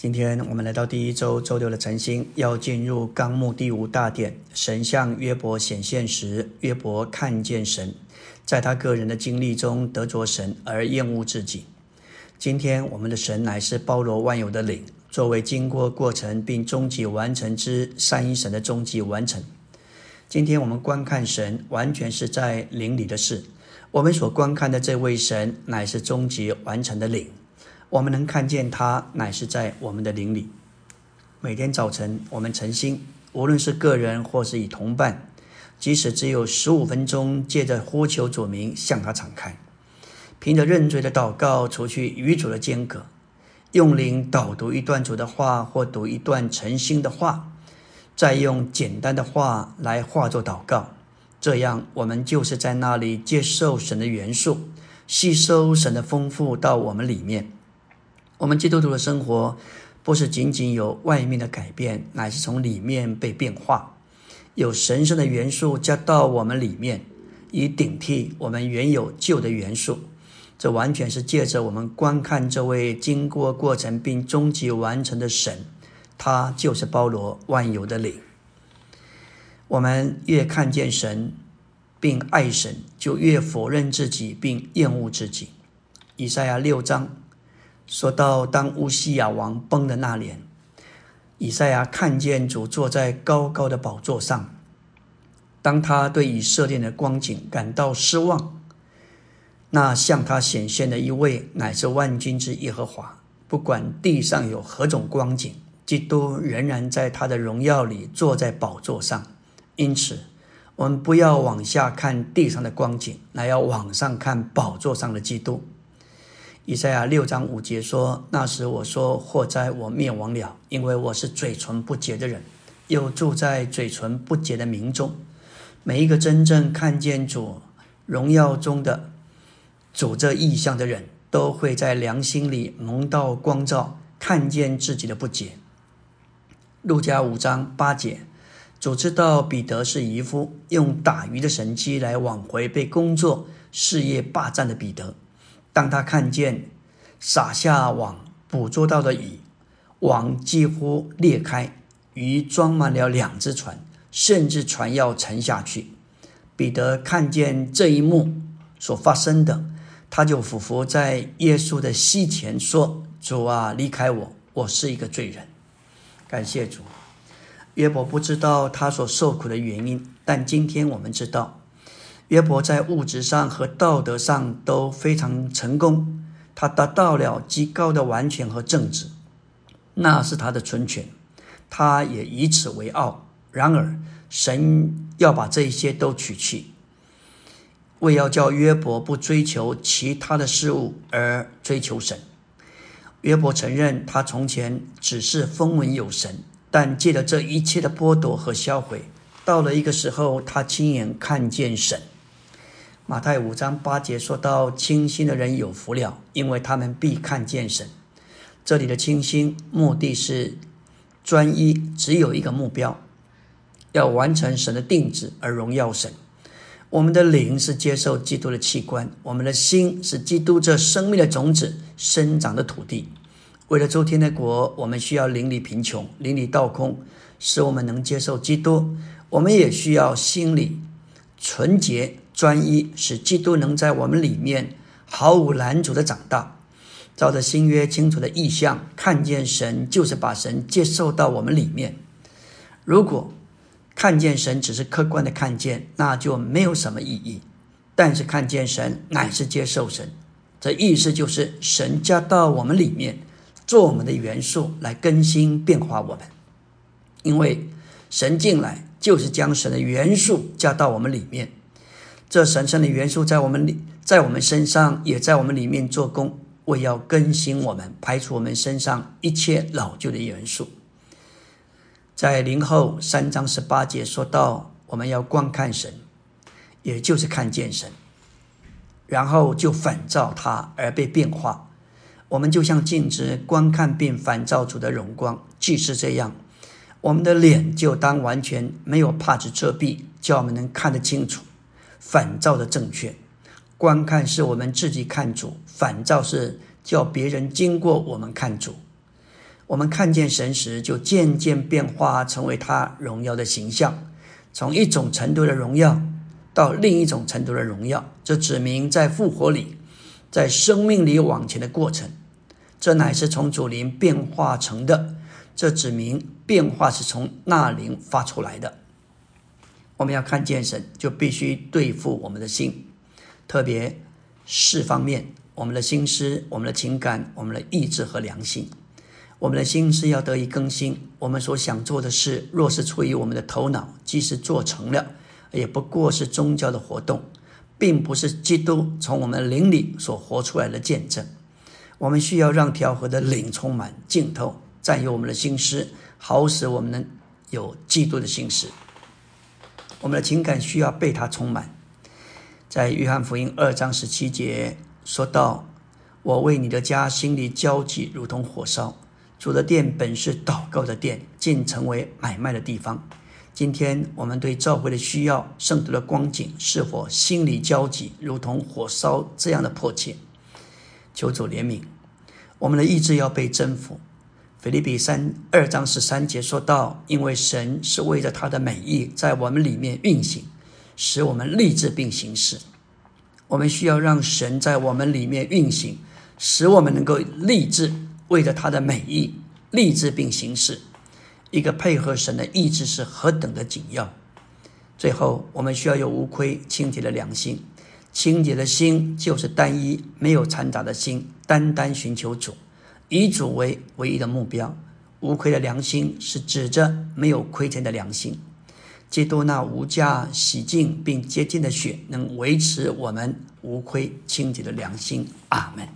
今天我们来到第一周周六的晨星，要进入纲目第五大点。神向约伯显现时，约伯看见神，在他个人的经历中得着神而厌恶自己。今天我们的神乃是包罗万有的灵，作为经过过程并终极完成之三一神的终极完成。今天我们观看神，完全是在灵里的事。我们所观看的这位神，乃是终极完成的灵。我们能看见他，乃是在我们的灵里。每天早晨，我们诚心，无论是个人或是以同伴，即使只有十五分钟，借着呼求主名向他敞开，凭着认罪的祷告，除去与主的间隔，用灵导读一段主的话，或读一段诚心的话，再用简单的话来化作祷告。这样，我们就是在那里接受神的元素，吸收神的丰富到我们里面。我们基督徒的生活，不是仅仅有外面的改变，乃是从里面被变化，有神圣的元素加到我们里面，以顶替我们原有旧的元素。这完全是借着我们观看这位经过过程并终极完成的神，他就是包罗万有的灵。我们越看见神，并爱神，就越否认自己并厌恶自己。以赛亚六章。说到当乌西亚王崩的那年，以赛亚看见主坐在高高的宝座上。当他对以色列的光景感到失望，那向他显现的一位乃是万军之耶和华。不管地上有何种光景，基督仍然在他的荣耀里坐在宝座上。因此，我们不要往下看地上的光景，乃要往上看宝座上的基督。以赛亚六章五节说：“那时我说祸灾我灭亡了，因为我是嘴唇不洁的人，又住在嘴唇不洁的民中。每一个真正看见主荣耀中的主这异象的人，都会在良心里蒙到光照，看见自己的不洁。”路加五章八节，主知道彼得是渔夫，用打鱼的神机来挽回被工作事业霸占的彼得。当他看见撒下网捕捉到的鱼，网几乎裂开，鱼装满了两只船，甚至船要沉下去。彼得看见这一幕所发生的，他就俯伏在耶稣的膝前说：“主啊，离开我，我是一个罪人。”感谢主。约伯不知道他所受苦的原因，但今天我们知道。约伯在物质上和道德上都非常成功，他达到了极高的完全和正直，那是他的存全，他也以此为傲。然而，神要把这一些都取去，为要叫约伯不追求其他的事物而追求神。约伯承认他从前只是风闻有神，但借着这一切的剥夺和销毁，到了一个时候，他亲眼看见神。马太五章八节说到：“清心的人有福了，因为他们必看见神。”这里的清心目的是专一，只有一个目标，要完成神的定旨而荣耀神。我们的灵是接受基督的器官，我们的心是基督这生命的种子生长的土地。为了周天的国，我们需要邻里贫穷、邻里倒空，使我们能接受基督。我们也需要心里纯洁。专一，使基督能在我们里面毫无拦阻的长大。照着新约清楚的意象，看见神就是把神接受到我们里面。如果看见神只是客观的看见，那就没有什么意义。但是看见神乃是接受神，这意思就是神加到我们里面，做我们的元素来更新变化我们。因为神进来就是将神的元素加到我们里面。这神圣的元素在我们里，在我们身上，也在我们里面做工，为要更新我们，排除我们身上一切老旧的元素。在灵后三章十八节说到，我们要观看神，也就是看见神，然后就反照他而被变化。我们就像镜子观看并反照出的荣光，既是这样，我们的脸就当完全没有帕子遮蔽，叫我们能看得清楚。反照的正确观看是我们自己看主，反照是叫别人经过我们看主。我们看见神时，就渐渐变化成为他荣耀的形象，从一种程度的荣耀到另一种程度的荣耀。这指明在复活里，在生命里往前的过程。这乃是从主灵变化成的。这指明变化是从那灵发出来的。我们要看见神，就必须对付我们的心，特别四方面：我们的心思、我们的情感、我们的意志和良心。我们的心思要得以更新。我们所想做的事，若是出于我们的头脑，即使做成了，也不过是宗教的活动，并不是基督从我们灵里所活出来的见证。我们需要让调和的灵充满、浸透、占有我们的心思，好使我们能有基督的心思。我们的情感需要被他充满。在约翰福音二章十七节说到：“我为你的家心里焦急，如同火烧。”主的殿本是祷告的殿，竟成为买卖的地方。今天我们对召会的需要、圣徒的光景，是否心里焦急，如同火烧这样的迫切？求主怜悯，我们的意志要被征服。腓立比三二章十三节说到：“因为神是为着他的美意在我们里面运行，使我们立志并行事。我们需要让神在我们里面运行，使我们能够立志为着他的美意立志并行事。一个配合神的意志是何等的紧要。最后，我们需要有无亏清洁的良心。”清洁的心就是单一、没有掺杂的心，单单寻求主，以主为唯一的目标。无愧的良心是指着没有亏欠的良心。基督那无价洗净并洁净的血，能维持我们无愧清洁的良心。阿门。